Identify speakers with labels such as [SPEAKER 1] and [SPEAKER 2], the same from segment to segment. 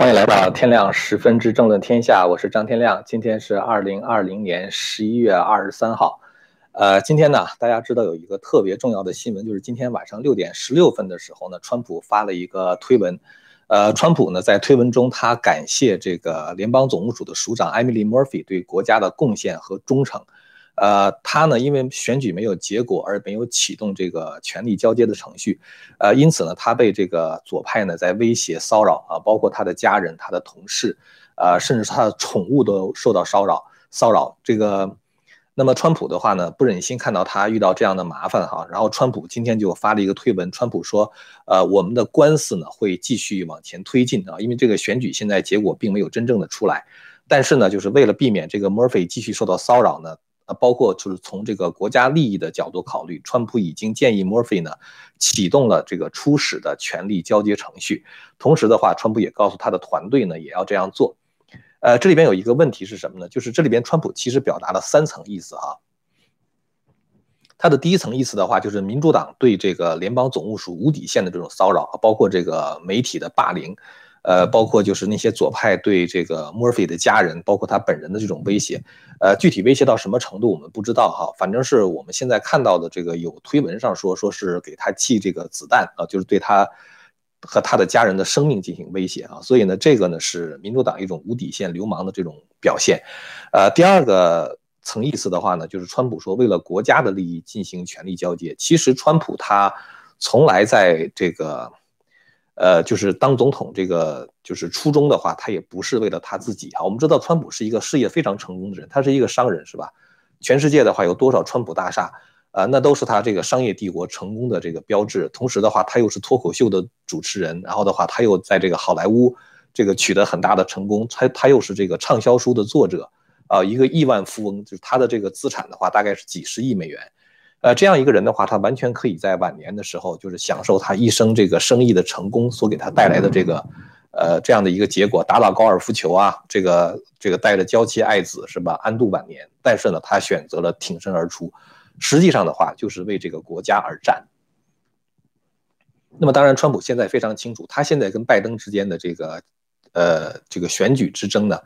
[SPEAKER 1] 欢迎来到天亮十分之政论天下，我是张天亮。今天是二零二零年十一月二十三号。呃，今天呢，大家知道有一个特别重要的新闻，就是今天晚上六点十六分的时候呢，川普发了一个推文。呃，川普呢在推文中，他感谢这个联邦总务署的署长 Emily Murphy 对国家的贡献和忠诚。呃，他呢，因为选举没有结果而没有启动这个权力交接的程序，呃，因此呢，他被这个左派呢在威胁骚扰啊，包括他的家人、他的同事，呃，甚至他的宠物都受到骚扰。骚扰这个，那么川普的话呢，不忍心看到他遇到这样的麻烦哈，然后川普今天就发了一个推文，川普说，呃，我们的官司呢会继续往前推进啊，因为这个选举现在结果并没有真正的出来，但是呢，就是为了避免这个 Murphy 继续受到骚扰呢。包括就是从这个国家利益的角度考虑，川普已经建议 Murphy 呢启动了这个初始的权力交接程序。同时的话，川普也告诉他的团队呢也要这样做。呃，这里边有一个问题是什么呢？就是这里边川普其实表达了三层意思哈。他的第一层意思的话，就是民主党对这个联邦总务署无底线的这种骚扰，包括这个媒体的霸凌。呃，包括就是那些左派对这个 Murphy 的家人，包括他本人的这种威胁，呃，具体威胁到什么程度我们不知道哈，反正是我们现在看到的这个有推文上说，说是给他寄这个子弹啊，就是对他和他的家人的生命进行威胁啊，所以呢，这个呢是民主党一种无底线流氓的这种表现。呃，第二个层意思的话呢，就是川普说为了国家的利益进行权力交接，其实川普他从来在这个。呃，就是当总统这个就是初衷的话，他也不是为了他自己啊。我们知道川普是一个事业非常成功的人，他是一个商人，是吧？全世界的话有多少川普大厦啊？那都是他这个商业帝国成功的这个标志。同时的话，他又是脱口秀的主持人，然后的话，他又在这个好莱坞这个取得很大的成功。他他又是这个畅销书的作者啊，一个亿万富翁，就是他的这个资产的话，大概是几十亿美元。呃，这样一个人的话，他完全可以在晚年的时候，就是享受他一生这个生意的成功所给他带来的这个，呃，这样的一个结果，打打高尔夫球啊，这个这个带着娇妻爱子是吧，安度晚年。但是呢，他选择了挺身而出，实际上的话就是为这个国家而战。那么当然，川普现在非常清楚，他现在跟拜登之间的这个，呃，这个选举之争呢。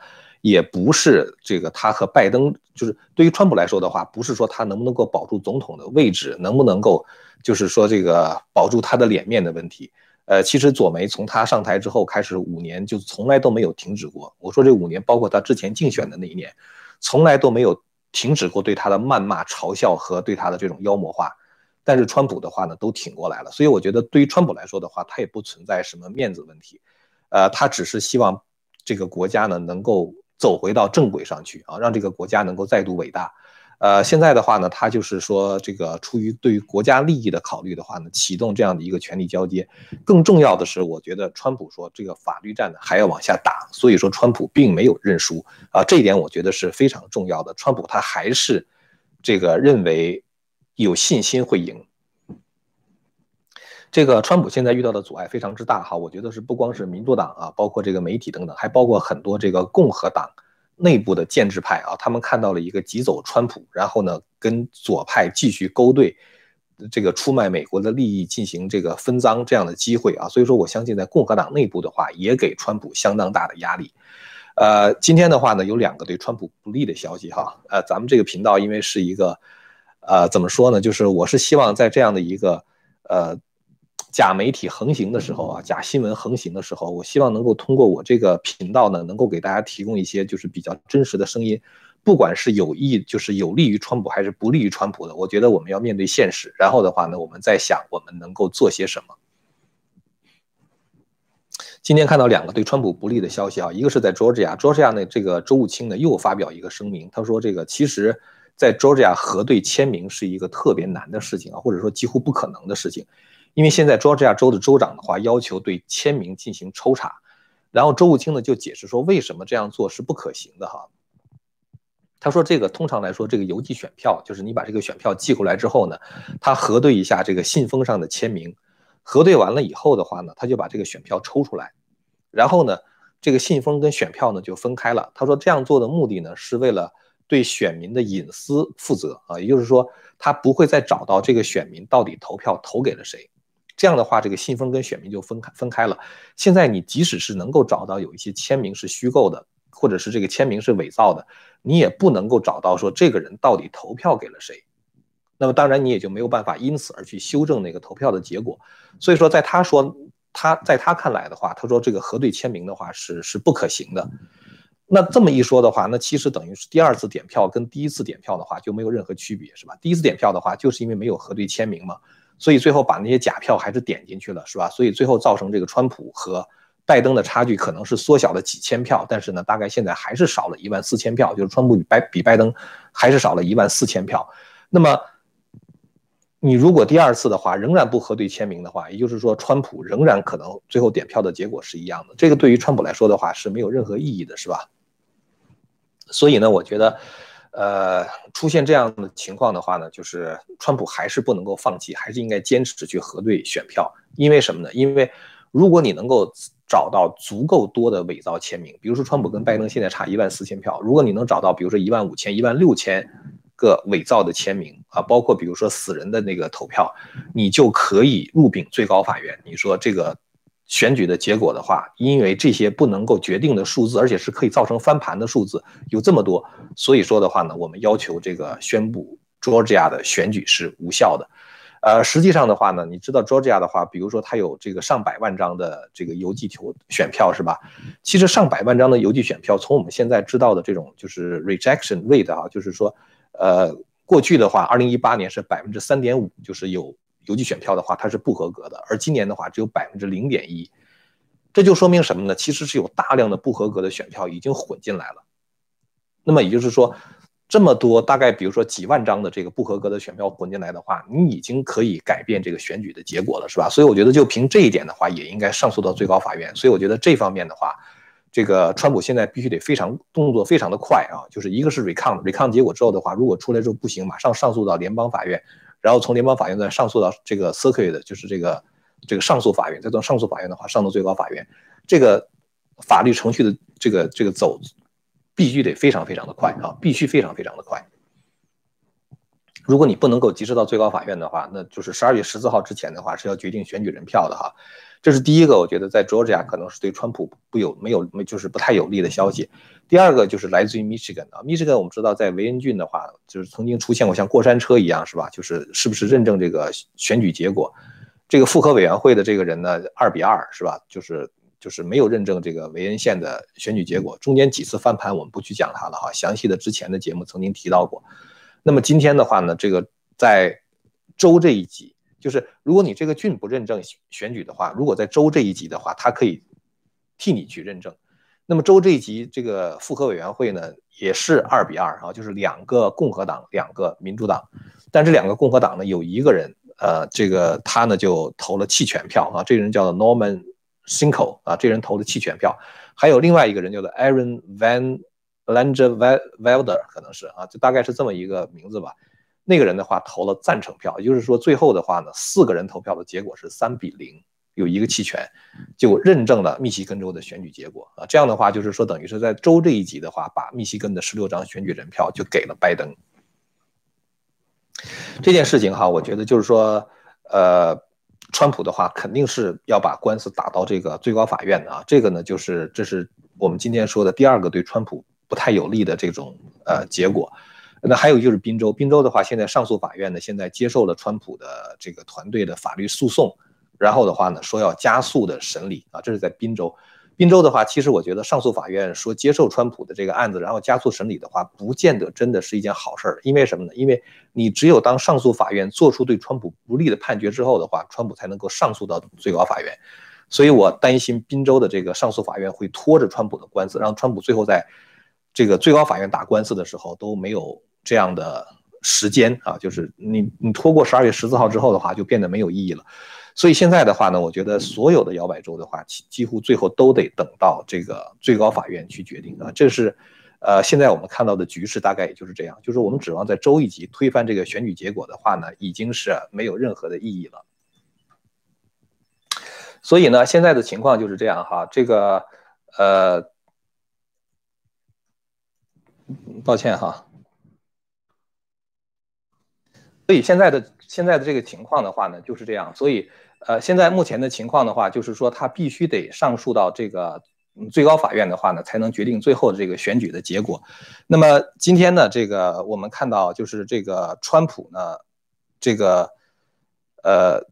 [SPEAKER 1] 也不是这个，他和拜登就是对于川普来说的话，不是说他能不能够保住总统的位置，能不能够就是说这个保住他的脸面的问题。呃，其实左媒从他上台之后开始五年就从来都没有停止过。我说这五年，包括他之前竞选的那一年，从来都没有停止过对他的谩骂、嘲笑和对他的这种妖魔化。但是川普的话呢，都挺过来了。所以我觉得对于川普来说的话，他也不存在什么面子问题。呃，他只是希望这个国家呢能够。走回到正轨上去啊，让这个国家能够再度伟大。呃，现在的话呢，他就是说，这个出于对于国家利益的考虑的话呢，启动这样的一个权力交接。更重要的是，我觉得川普说这个法律战呢还要往下打，所以说川普并没有认输啊，这一点我觉得是非常重要的。川普他还是这个认为有信心会赢。这个川普现在遇到的阻碍非常之大哈，我觉得是不光是民主党啊，包括这个媒体等等，还包括很多这个共和党内部的建制派啊，他们看到了一个急走川普，然后呢跟左派继续勾兑，这个出卖美国的利益进行这个分赃这样的机会啊，所以说我相信在共和党内部的话，也给川普相当大的压力。呃，今天的话呢，有两个对川普不利的消息哈，呃，咱们这个频道因为是一个，呃，怎么说呢，就是我是希望在这样的一个，呃。假媒体横行的时候啊，假新闻横行的时候，我希望能够通过我这个频道呢，能够给大家提供一些就是比较真实的声音，不管是有益，就是有利于川普还是不利于川普的，我觉得我们要面对现实，然后的话呢，我们在想我们能够做些什么。今天看到两个对川普不利的消息啊，一个是在 Georgia，Georgia 呢这个州务卿呢又发表一个声明，他说这个其实，在 Georgia 核对签名是一个特别难的事情啊，或者说几乎不可能的事情。因为现在乔治亚州的州长的话要求对签名进行抽查，然后州务卿呢就解释说为什么这样做是不可行的哈。他说这个通常来说这个邮寄选票就是你把这个选票寄过来之后呢，他核对一下这个信封上的签名，核对完了以后的话呢，他就把这个选票抽出来，然后呢这个信封跟选票呢就分开了。他说这样做的目的呢是为了对选民的隐私负责啊，也就是说他不会再找到这个选民到底投票投给了谁。这样的话，这个信封跟选民就分开分开了。现在你即使是能够找到有一些签名是虚构的，或者是这个签名是伪造的，你也不能够找到说这个人到底投票给了谁。那么当然你也就没有办法因此而去修正那个投票的结果。所以说，在他说他在他看来的话，他说这个核对签名的话是是不可行的。那这么一说的话，那其实等于是第二次点票跟第一次点票的话就没有任何区别，是吧？第一次点票的话，就是因为没有核对签名嘛。所以最后把那些假票还是点进去了，是吧？所以最后造成这个川普和拜登的差距可能是缩小了几千票，但是呢，大概现在还是少了一万四千票，就是川普比拜比拜登还是少了一万四千票。那么你如果第二次的话仍然不核对签名的话，也就是说川普仍然可能最后点票的结果是一样的，这个对于川普来说的话是没有任何意义的，是吧？所以呢，我觉得。呃，出现这样的情况的话呢，就是川普还是不能够放弃，还是应该坚持去核对选票。因为什么呢？因为如果你能够找到足够多的伪造签名，比如说川普跟拜登现在差一万四千票，如果你能找到，比如说一万五千、一万六千个伪造的签名啊，包括比如说死人的那个投票，你就可以入禀最高法院。你说这个。选举的结果的话，因为这些不能够决定的数字，而且是可以造成翻盘的数字有这么多，所以说的话呢，我们要求这个宣布 Georgia 的选举是无效的。呃，实际上的话呢，你知道 Georgia 的话，比如说它有这个上百万张的这个邮寄投选票是吧？其实上百万张的邮寄选票，从我们现在知道的这种就是 rejection rate 啊，就是说，呃，过去的话，二零一八年是百分之三点五，就是有。邮寄选票的话，它是不合格的，而今年的话只有百分之零点一，这就说明什么呢？其实是有大量的不合格的选票已经混进来了。那么也就是说，这么多大概比如说几万张的这个不合格的选票混进来的话，你已经可以改变这个选举的结果了，是吧？所以我觉得就凭这一点的话，也应该上诉到最高法院。所以我觉得这方面的话，这个川普现在必须得非常动作非常的快啊，就是一个是 recount，recount 结果之后的话，如果出来之后不行，马上上诉到联邦法院。然后从联邦法院再上诉到这个 circuit，就是这个这个上诉法院，再到上诉法院的话上到最高法院，这个法律程序的这个这个走，必须得非常非常的快啊，必须非常非常的快。如果你不能够及时到最高法院的话，那就是十二月十四号之前的话是要决定选举人票的哈。这是第一个，我觉得在 Georgia 可能是对川普不有没有没就是不太有利的消息。第二个就是来自于 Michigan 啊，Michigan 我们知道在维恩郡的话，就是曾经出现过像过山车一样，是吧？就是是不是认证这个选举结果？这个复核委员会的这个人呢，二比二，是吧？就是就是没有认证这个维恩县的选举结果，中间几次翻盘我们不去讲它了哈，详细的之前的节目曾经提到过。那么今天的话呢，这个在州这一级。就是如果你这个郡不认证选举的话，如果在州这一级的话，他可以替你去认证。那么州这一级这个复核委员会呢，也是二比二啊，就是两个共和党，两个民主党。但这两个共和党呢，有一个人，呃，这个他呢就投了弃权票啊，这个人叫做 Norman Sinko 啊，这人投了弃权票。还有另外一个人叫做 Aaron Van Langer Wilder，可能是啊，就大概是这么一个名字吧。那个人的话投了赞成票，也就是说最后的话呢，四个人投票的结果是三比零，有一个弃权，就认证了密西根州的选举结果啊。这样的话就是说，等于是在州这一级的话，把密西根的十六张选举人票就给了拜登。这件事情哈，我觉得就是说，呃，川普的话肯定是要把官司打到这个最高法院的啊。这个呢，就是这是我们今天说的第二个对川普不太有利的这种呃结果。那还有就是宾州，宾州的话，现在上诉法院呢，现在接受了川普的这个团队的法律诉讼，然后的话呢，说要加速的审理啊，这是在宾州。宾州的话，其实我觉得上诉法院说接受川普的这个案子，然后加速审理的话，不见得真的是一件好事儿。因为什么呢？因为你只有当上诉法院做出对川普不利的判决之后的话，川普才能够上诉到最高法院。所以我担心宾州的这个上诉法院会拖着川普的官司，让川普最后在这个最高法院打官司的时候都没有。这样的时间啊，就是你你拖过十二月十四号之后的话，就变得没有意义了。所以现在的话呢，我觉得所有的摇摆州的话，几几乎最后都得等到这个最高法院去决定啊。这是，呃，现在我们看到的局势大概也就是这样。就是我们指望在州一级推翻这个选举结果的话呢，已经是没有任何的意义了。所以呢，现在的情况就是这样哈。这个，呃，抱歉哈。所以现在的现在的这个情况的话呢，就是这样。所以，呃，现在目前的情况的话，就是说他必须得上诉到这个最高法院的话呢，才能决定最后的这个选举的结果。那么今天呢，这个我们看到就是这个川普呢，这个呃。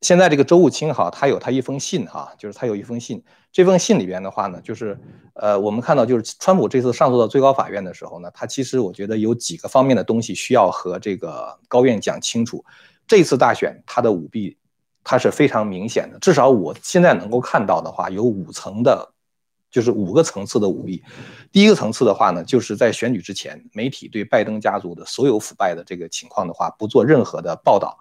[SPEAKER 1] 现在这个周务清哈，他有他一封信哈，就是他有一封信。这封信里边的话呢，就是呃，我们看到就是川普这次上诉到最高法院的时候呢，他其实我觉得有几个方面的东西需要和这个高院讲清楚。这次大选他的舞弊，他是非常明显的。至少我现在能够看到的话，有五层的，就是五个层次的舞弊。第一个层次的话呢，就是在选举之前，媒体对拜登家族的所有腐败的这个情况的话，不做任何的报道。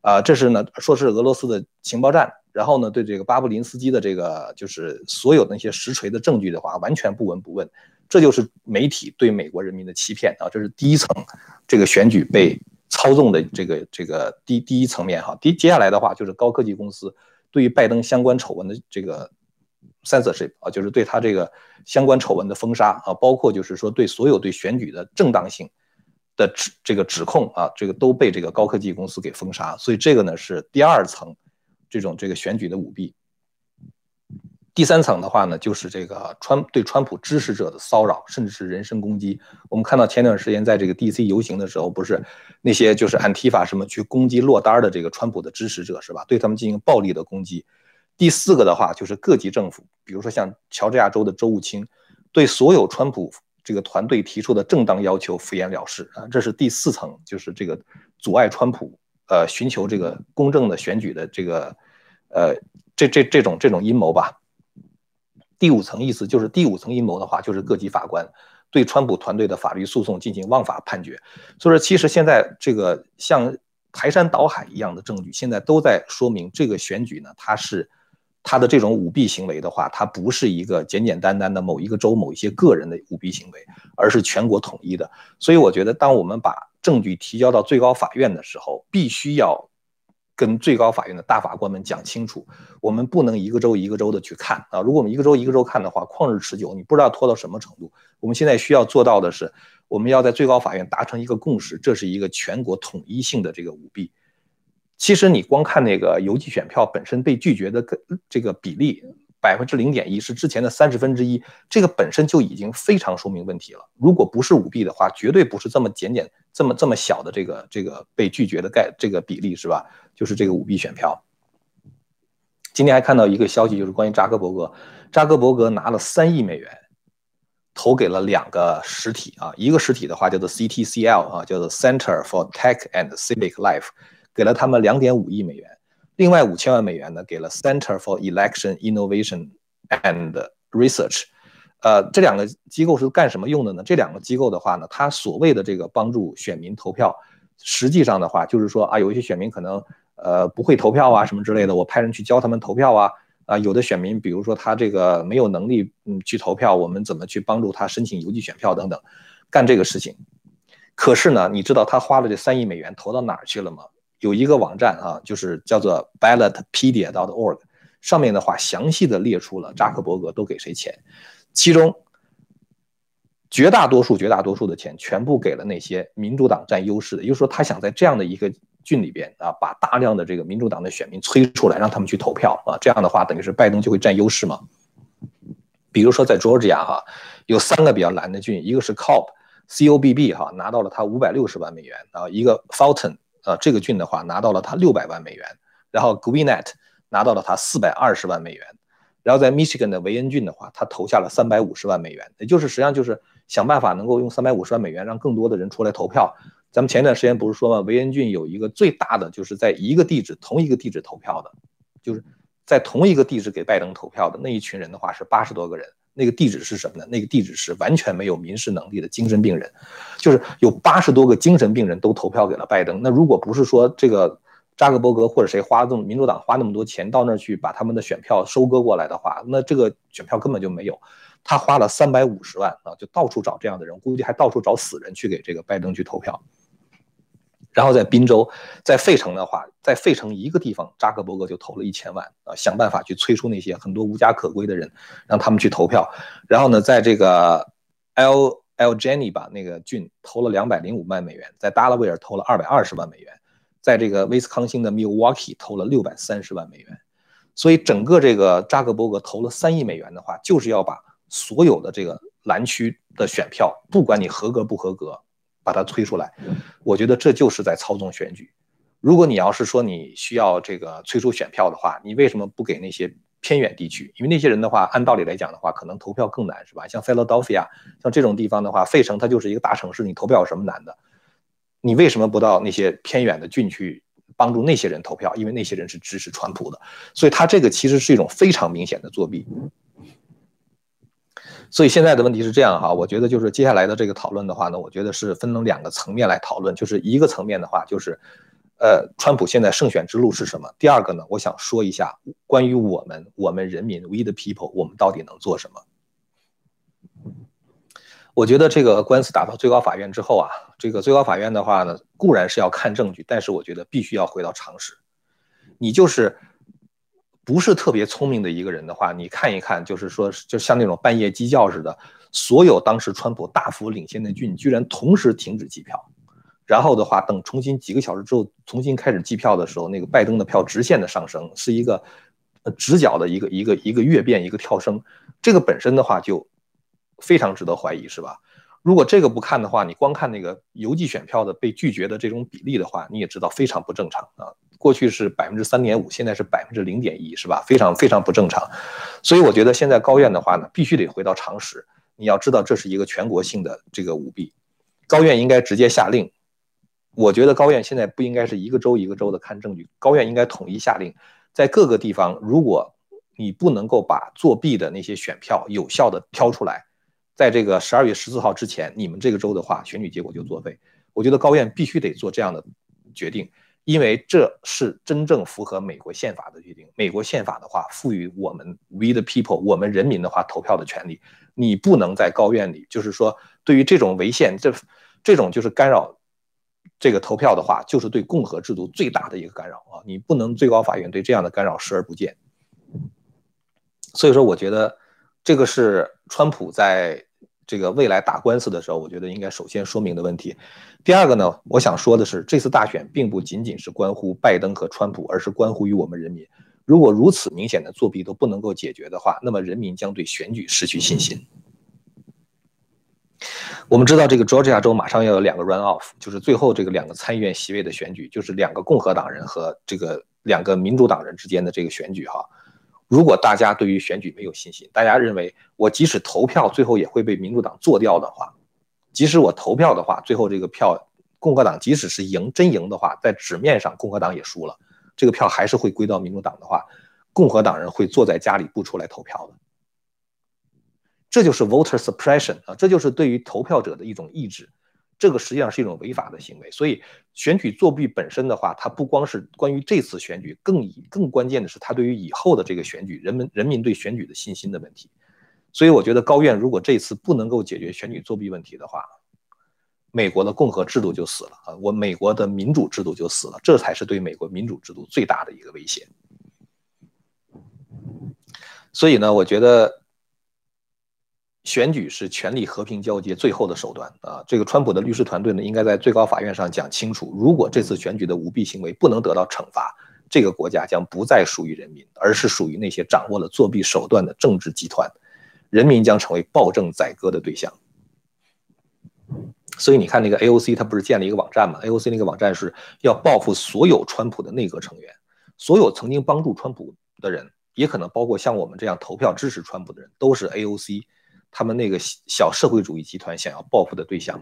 [SPEAKER 1] 啊，这是呢，说是俄罗斯的情报站，然后呢，对这个巴布林斯基的这个就是所有那些实锤的证据的话，完全不闻不问，这就是媒体对美国人民的欺骗啊，这是第一层，这个选举被操纵的这个这个第第一层面哈，第接下来的话就是高科技公司对于拜登相关丑闻的这个 censorship 啊，就是对他这个相关丑闻的封杀啊，包括就是说对所有对选举的正当性。的指这个指控啊，这个都被这个高科技公司给封杀，所以这个呢是第二层，这种这个选举的舞弊。第三层的话呢，就是这个川对川普支持者的骚扰，甚至是人身攻击。我们看到前段时间在这个 D.C. 游行的时候，不是那些就是按提法什么去攻击落单的这个川普的支持者是吧？对他们进行暴力的攻击。第四个的话就是各级政府，比如说像乔治亚州的州务卿，对所有川普。这个团队提出的正当要求敷衍了事啊，这是第四层，就是这个阻碍川普呃寻求这个公正的选举的这个呃这这这种这种阴谋吧。第五层意思就是第五层阴谋的话，就是各级法官对川普团队的法律诉讼进行枉法判决。所以说，其实现在这个像排山倒海一样的证据，现在都在说明这个选举呢，它是。它的这种舞弊行为的话，它不是一个简简单单的某一个州某一些个人的舞弊行为，而是全国统一的。所以我觉得，当我们把证据提交到最高法院的时候，必须要跟最高法院的大法官们讲清楚，我们不能一个州一个州的去看啊。如果我们一个州一个州看的话，旷日持久，你不知道拖到什么程度。我们现在需要做到的是，我们要在最高法院达成一个共识，这是一个全国统一性的这个舞弊。其实你光看那个邮寄选票本身被拒绝的这个比例百分之零点一，是之前的三十分之一，这个本身就已经非常说明问题了。如果不是舞弊的话，绝对不是这么简简这么这么小的这个这个被拒绝的概这个比例是吧？就是这个舞弊选票。今天还看到一个消息，就是关于扎克伯格，扎克伯格拿了三亿美元投给了两个实体啊，一个实体的话叫做 CTCL 啊，叫做 Center for Tech and Civic Life。给了他们两点五亿美元，另外五千万美元呢，给了 Center for Election Innovation and Research。呃，这两个机构是干什么用的呢？这两个机构的话呢，它所谓的这个帮助选民投票，实际上的话就是说啊，有一些选民可能呃不会投票啊什么之类的，我派人去教他们投票啊。啊，有的选民比如说他这个没有能力嗯去投票，我们怎么去帮助他申请邮寄选票等等，干这个事情。可是呢，你知道他花了这三亿美元投到哪儿去了吗？有一个网站啊，就是叫做 ballotpedia.org，上面的话详细的列出了扎克伯格都给谁钱，其中绝大多数、绝大多数的钱全部给了那些民主党占优势的，也就是说，他想在这样的一个郡里边啊，把大量的这个民主党的选民催出来，让他们去投票啊，这样的话等于是拜登就会占优势嘛。比如说在 Georgia 哈，有三个比较蓝的郡，一个是 Cobb，C O B B 哈，拿到了他五百六十万美元啊，一个 Fulton。呃，这个郡的话拿到了他六百万美元，然后 Gwinnett 拿到了他四百二十万美元，然后在 Michigan 的维恩郡的话，他投下了三百五十万美元，也就是实际上就是想办法能够用三百五十万美元让更多的人出来投票。咱们前一段时间不是说吗？维恩郡有一个最大的就是在一个地址同一个地址投票的，就是在同一个地址给拜登投票的那一群人的话是八十多个人。那个地址是什么呢？那个地址是完全没有民事能力的精神病人，就是有八十多个精神病人都投票给了拜登。那如果不是说这个扎克伯格或者谁花这么民主党花那么多钱到那儿去把他们的选票收割过来的话，那这个选票根本就没有。他花了三百五十万啊，就到处找这样的人，估计还到处找死人去给这个拜登去投票。然后在宾州，在费城的话，在费城一个地方，扎克伯格就投了一千万啊，想办法去催出那些很多无家可归的人，让他们去投票。然后呢，在这个 L L Jenny 吧那个郡投了两百零五万美元，在达拉维尔投了二百二十万美元，在这个威斯康星的 Milwaukee 投了六百三十万美元。所以整个这个扎克伯格投了三亿美元的话，就是要把所有的这个蓝区的选票，不管你合格不合格，把它推出来。我觉得这就是在操纵选举。如果你要是说你需要这个催出选票的话，你为什么不给那些偏远地区？因为那些人的话，按道理来讲的话，可能投票更难，是吧？像费洛多菲亚像这种地方的话，费城它就是一个大城市，你投票有什么难的？你为什么不到那些偏远的郡区？帮助那些人投票，因为那些人是支持川普的，所以他这个其实是一种非常明显的作弊。所以现在的问题是这样哈，我觉得就是接下来的这个讨论的话呢，我觉得是分成两个层面来讨论，就是一个层面的话就是，呃，川普现在胜选之路是什么？第二个呢，我想说一下关于我们我们人民 We the people，我们到底能做什么？我觉得这个官司打到最高法院之后啊，这个最高法院的话呢，固然是要看证据，但是我觉得必须要回到常识。你就是不是特别聪明的一个人的话，你看一看，就是说，就像那种半夜鸡叫似的，所有当时川普大幅领先的郡居然同时停止计票，然后的话，等重新几个小时之后重新开始计票的时候，那个拜登的票直线的上升，是一个直角的一个一个一个跃变一个跳升，这个本身的话就。非常值得怀疑，是吧？如果这个不看的话，你光看那个邮寄选票的被拒绝的这种比例的话，你也知道非常不正常啊。过去是百分之三点五，现在是百分之零点一，是吧？非常非常不正常。所以我觉得现在高院的话呢，必须得回到常识。你要知道，这是一个全国性的这个舞弊，高院应该直接下令。我觉得高院现在不应该是一个州一个州的看证据，高院应该统一下令，在各个地方，如果你不能够把作弊的那些选票有效的挑出来。在这个十二月十四号之前，你们这个州的话，选举结果就作废。我觉得高院必须得做这样的决定，因为这是真正符合美国宪法的决定。美国宪法的话，赋予我们 we the people，我们人民的话投票的权利。你不能在高院里，就是说，对于这种违宪，这这种就是干扰这个投票的话，就是对共和制度最大的一个干扰啊！你不能最高法院对这样的干扰视而不见。所以说，我觉得这个是川普在。这个未来打官司的时候，我觉得应该首先说明的问题。第二个呢，我想说的是，这次大选并不仅仅是关乎拜登和川普，而是关乎于我们人民。如果如此明显的作弊都不能够解决的话，那么人民将对选举失去信心。我们知道，这个 Georgia 州马上要有两个 run off，就是最后这个两个参议院席位的选举，就是两个共和党人和这个两个民主党人之间的这个选举，哈。如果大家对于选举没有信心，大家认为我即使投票最后也会被民主党做掉的话，即使我投票的话，最后这个票共和党即使是赢真赢的话，在纸面上共和党也输了，这个票还是会归到民主党的话，共和党人会坐在家里不出来投票的。这就是 voter suppression 啊，这就是对于投票者的一种抑制。这个实际上是一种违法的行为，所以选举作弊本身的话，它不光是关于这次选举，更以更关键的是它对于以后的这个选举，人们人民对选举的信心的问题。所以我觉得高院如果这次不能够解决选举作弊问题的话，美国的共和制度就死了啊，我美国的民主制度就死了，这才是对美国民主制度最大的一个威胁。所以呢，我觉得。选举是权力和平交接最后的手段啊！这个川普的律师团队呢，应该在最高法院上讲清楚：如果这次选举的舞弊行为不能得到惩罚，这个国家将不再属于人民，而是属于那些掌握了作弊手段的政治集团，人民将成为暴政宰割的对象。所以你看，那个 AOC 他不是建了一个网站吗？AOC 那个网站是要报复所有川普的内阁成员，所有曾经帮助川普的人，也可能包括像我们这样投票支持川普的人，都是 AOC。他们那个小社会主义集团想要报复的对象，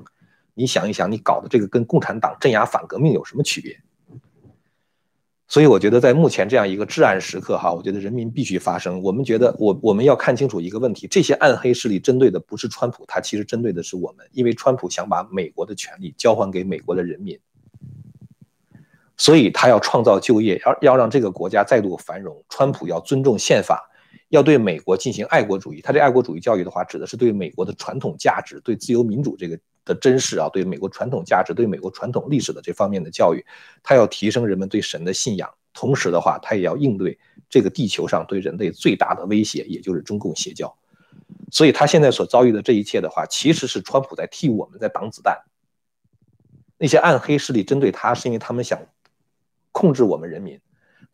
[SPEAKER 1] 你想一想，你搞的这个跟共产党镇压反革命有什么区别？所以我觉得在目前这样一个至暗时刻，哈，我觉得人民必须发声。我们觉得，我我们要看清楚一个问题：这些暗黑势力针对的不是川普，他其实针对的是我们，因为川普想把美国的权利交还给美国的人民，所以他要创造就业，要要让这个国家再度繁荣。川普要尊重宪法。要对美国进行爱国主义，他这爱国主义教育的话，指的是对美国的传统价值、对自由民主这个的珍视啊，对美国传统价值、对美国传统历史的这方面的教育，他要提升人们对神的信仰，同时的话，他也要应对这个地球上对人类最大的威胁，也就是中共邪教。所以他现在所遭遇的这一切的话，其实是川普在替我们在挡子弹。那些暗黑势力针对他，是因为他们想控制我们人民，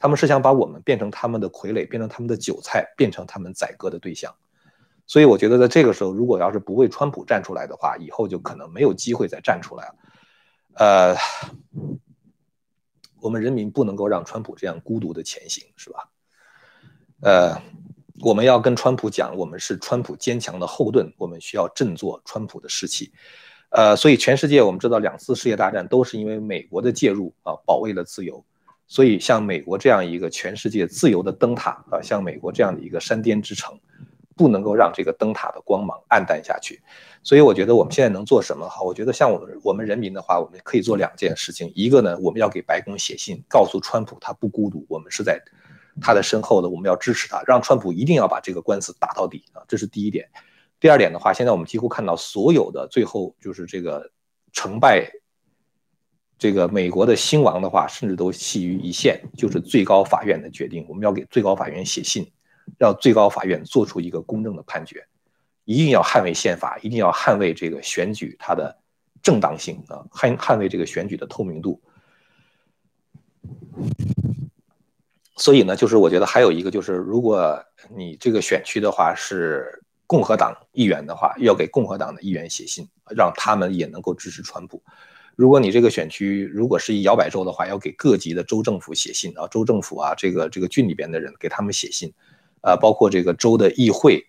[SPEAKER 1] 他们是想把我们变成他们的傀儡，变成他们的韭菜，变成他们宰割的对象。所以我觉得在这个时候，如果要是不为川普站出来的话，以后就可能没有机会再站出来了。呃，我们人民不能够让川普这样孤独的前行，是吧？呃，我们要跟川普讲，我们是川普坚强的后盾，我们需要振作川普的士气。呃，所以全世界我们知道，两次世界大战都是因为美国的介入啊，保卫了自由。所以像美国这样一个全世界自由的灯塔啊，像美国这样的一个山巅之城。不能够让这个灯塔的光芒暗淡下去，所以我觉得我们现在能做什么？哈，我觉得像我们我们人民的话，我们可以做两件事情。一个呢，我们要给白宫写信，告诉川普他不孤独，我们是在他的身后的，我们要支持他，让川普一定要把这个官司打到底啊，这是第一点。第二点的话，现在我们几乎看到所有的最后就是这个成败，这个美国的兴亡的话，甚至都系于一线，就是最高法院的决定。我们要给最高法院写信。让最高法院做出一个公正的判决，一定要捍卫宪法，一定要捍卫这个选举它的正当性啊，捍捍卫这个选举的透明度。所以呢，就是我觉得还有一个就是，如果你这个选区的话是共和党议员的话，要给共和党的议员写信，让他们也能够支持川普。如果你这个选区如果是一摇摆州的话，要给各级的州政府写信啊，州政府啊，这个这个郡里边的人给他们写信。啊，包括这个州的议会、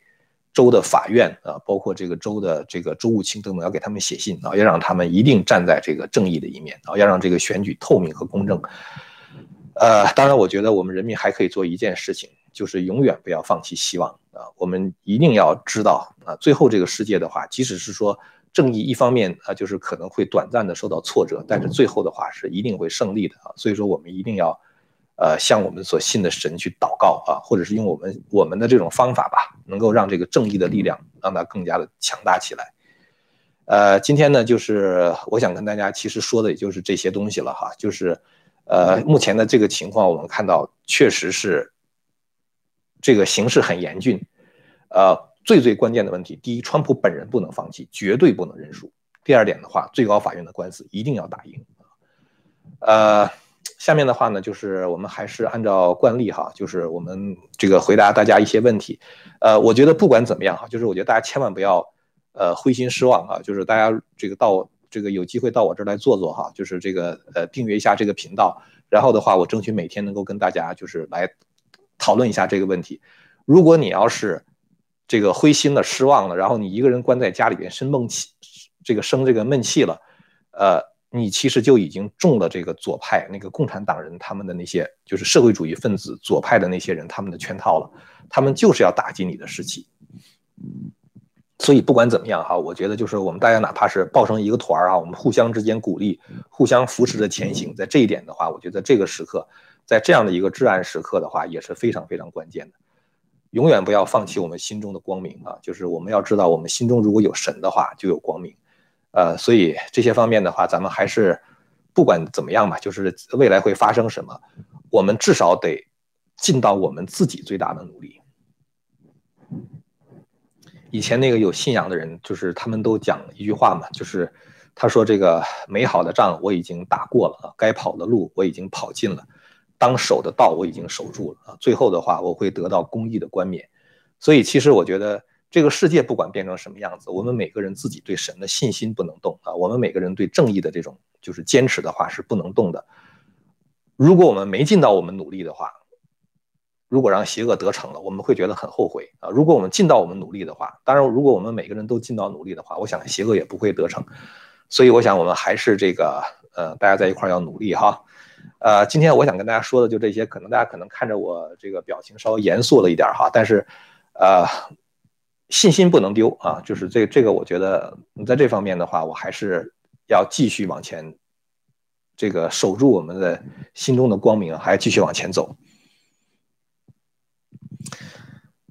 [SPEAKER 1] 州的法院啊，包括这个州的这个州务卿等等，要给他们写信啊，要让他们一定站在这个正义的一面啊，要让这个选举透明和公正。呃，当然，我觉得我们人民还可以做一件事情，就是永远不要放弃希望啊。我们一定要知道啊，最后这个世界的话，即使是说正义一方面啊，就是可能会短暂的受到挫折，但是最后的话是一定会胜利的啊。所以说，我们一定要。呃，向我们所信的神去祷告啊，或者是用我们我们的这种方法吧，能够让这个正义的力量让它更加的强大起来。呃，今天呢，就是我想跟大家其实说的也就是这些东西了哈，就是呃，目前的这个情况，我们看到确实是这个形势很严峻。呃，最最关键的问题，第一，川普本人不能放弃，绝对不能认输。第二点的话，最高法院的官司一定要打赢。呃。下面的话呢，就是我们还是按照惯例哈，就是我们这个回答大家一些问题。呃，我觉得不管怎么样哈，就是我觉得大家千万不要呃灰心失望啊，就是大家这个到这个有机会到我这儿来坐坐哈，就是这个呃订阅一下这个频道，然后的话我争取每天能够跟大家就是来讨论一下这个问题。如果你要是这个灰心了、失望了，然后你一个人关在家里边生闷气，这个生这个闷气了，呃。你其实就已经中了这个左派那个共产党人他们的那些就是社会主义分子左派的那些人他们的圈套了，他们就是要打击你的士气。所以不管怎么样哈，我觉得就是我们大家哪怕是抱成一个团儿啊，我们互相之间鼓励，互相扶持着前行。在这一点的话，我觉得这个时刻，在这样的一个至暗时刻的话，也是非常非常关键的。永远不要放弃我们心中的光明啊！就是我们要知道，我们心中如果有神的话，就有光明。呃，所以这些方面的话，咱们还是不管怎么样吧，就是未来会发生什么，我们至少得尽到我们自己最大的努力。以前那个有信仰的人，就是他们都讲一句话嘛，就是他说：“这个美好的仗我已经打过了，该跑的路我已经跑尽了，当守的道我已经守住了啊，最后的话我会得到公义的冠冕。”所以，其实我觉得。这个世界不管变成什么样子，我们每个人自己对神的信心不能动啊！我们每个人对正义的这种就是坚持的话是不能动的。如果我们没尽到我们努力的话，如果让邪恶得逞了，我们会觉得很后悔啊！如果我们尽到我们努力的话，当然，如果我们每个人都尽到努力的话，我想邪恶也不会得逞。所以，我想我们还是这个呃，大家在一块要努力哈。呃，今天我想跟大家说的就这些，可能大家可能看着我这个表情稍微严肃了一点哈，但是呃。信心不能丢啊！就是这这个，我觉得你在这方面的话，我还是要继续往前，这个守住我们的心中的光明，还要继续往前走。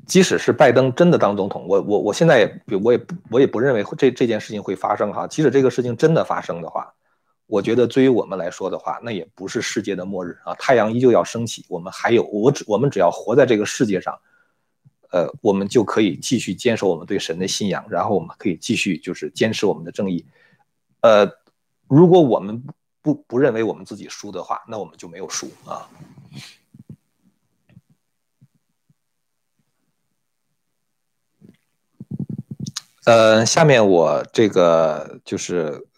[SPEAKER 1] 即使是拜登真的当总统，我我我现在也我也不我也不认为这这件事情会发生哈。即使这个事情真的发生的话，我觉得对于我们来说的话，那也不是世界的末日啊！太阳依旧要升起，我们还有我只我们只要活在这个世界上。呃，我们就可以继续坚守我们对神的信仰，然后我们可以继续就是坚持我们的正义。呃，如果我们不不认为我们自己输的话，那我们就没有输啊。呃，下面我这个就是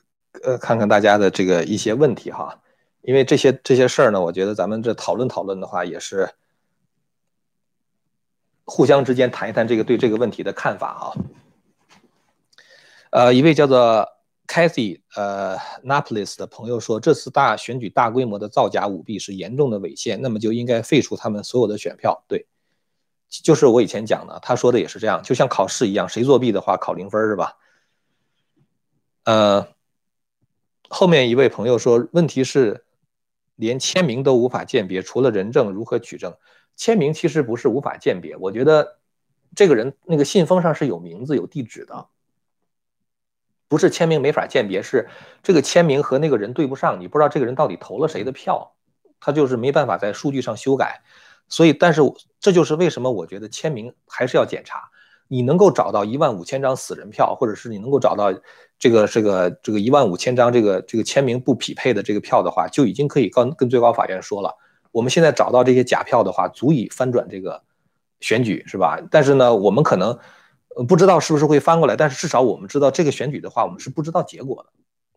[SPEAKER 1] 呃，看看大家的这个一些问题哈，因为这些这些事儿呢，我觉得咱们这讨论讨论的话，也是互相之间谈一谈这个对这个问题的看法啊。呃，一位叫做 Cathy 呃 Naples 的朋友说，这次大选举大规模的造假舞弊是严重的违宪，那么就应该废除他们所有的选票。对。就是我以前讲的，他说的也是这样，就像考试一样，谁作弊的话考零分是吧？呃，后面一位朋友说，问题是连签名都无法鉴别，除了人证如何取证？签名其实不是无法鉴别，我觉得这个人那个信封上是有名字有地址的，不是签名没法鉴别，是这个签名和那个人对不上，你不知道这个人到底投了谁的票，他就是没办法在数据上修改。所以，但是这就是为什么我觉得签名还是要检查。你能够找到一万五千张死人票，或者是你能够找到这个这个这个一万五千张这个这个签名不匹配的这个票的话，就已经可以跟跟最高法院说了。我们现在找到这些假票的话，足以翻转这个选举，是吧？但是呢，我们可能不知道是不是会翻过来，但是至少我们知道这个选举的话，我们是不知道结果的，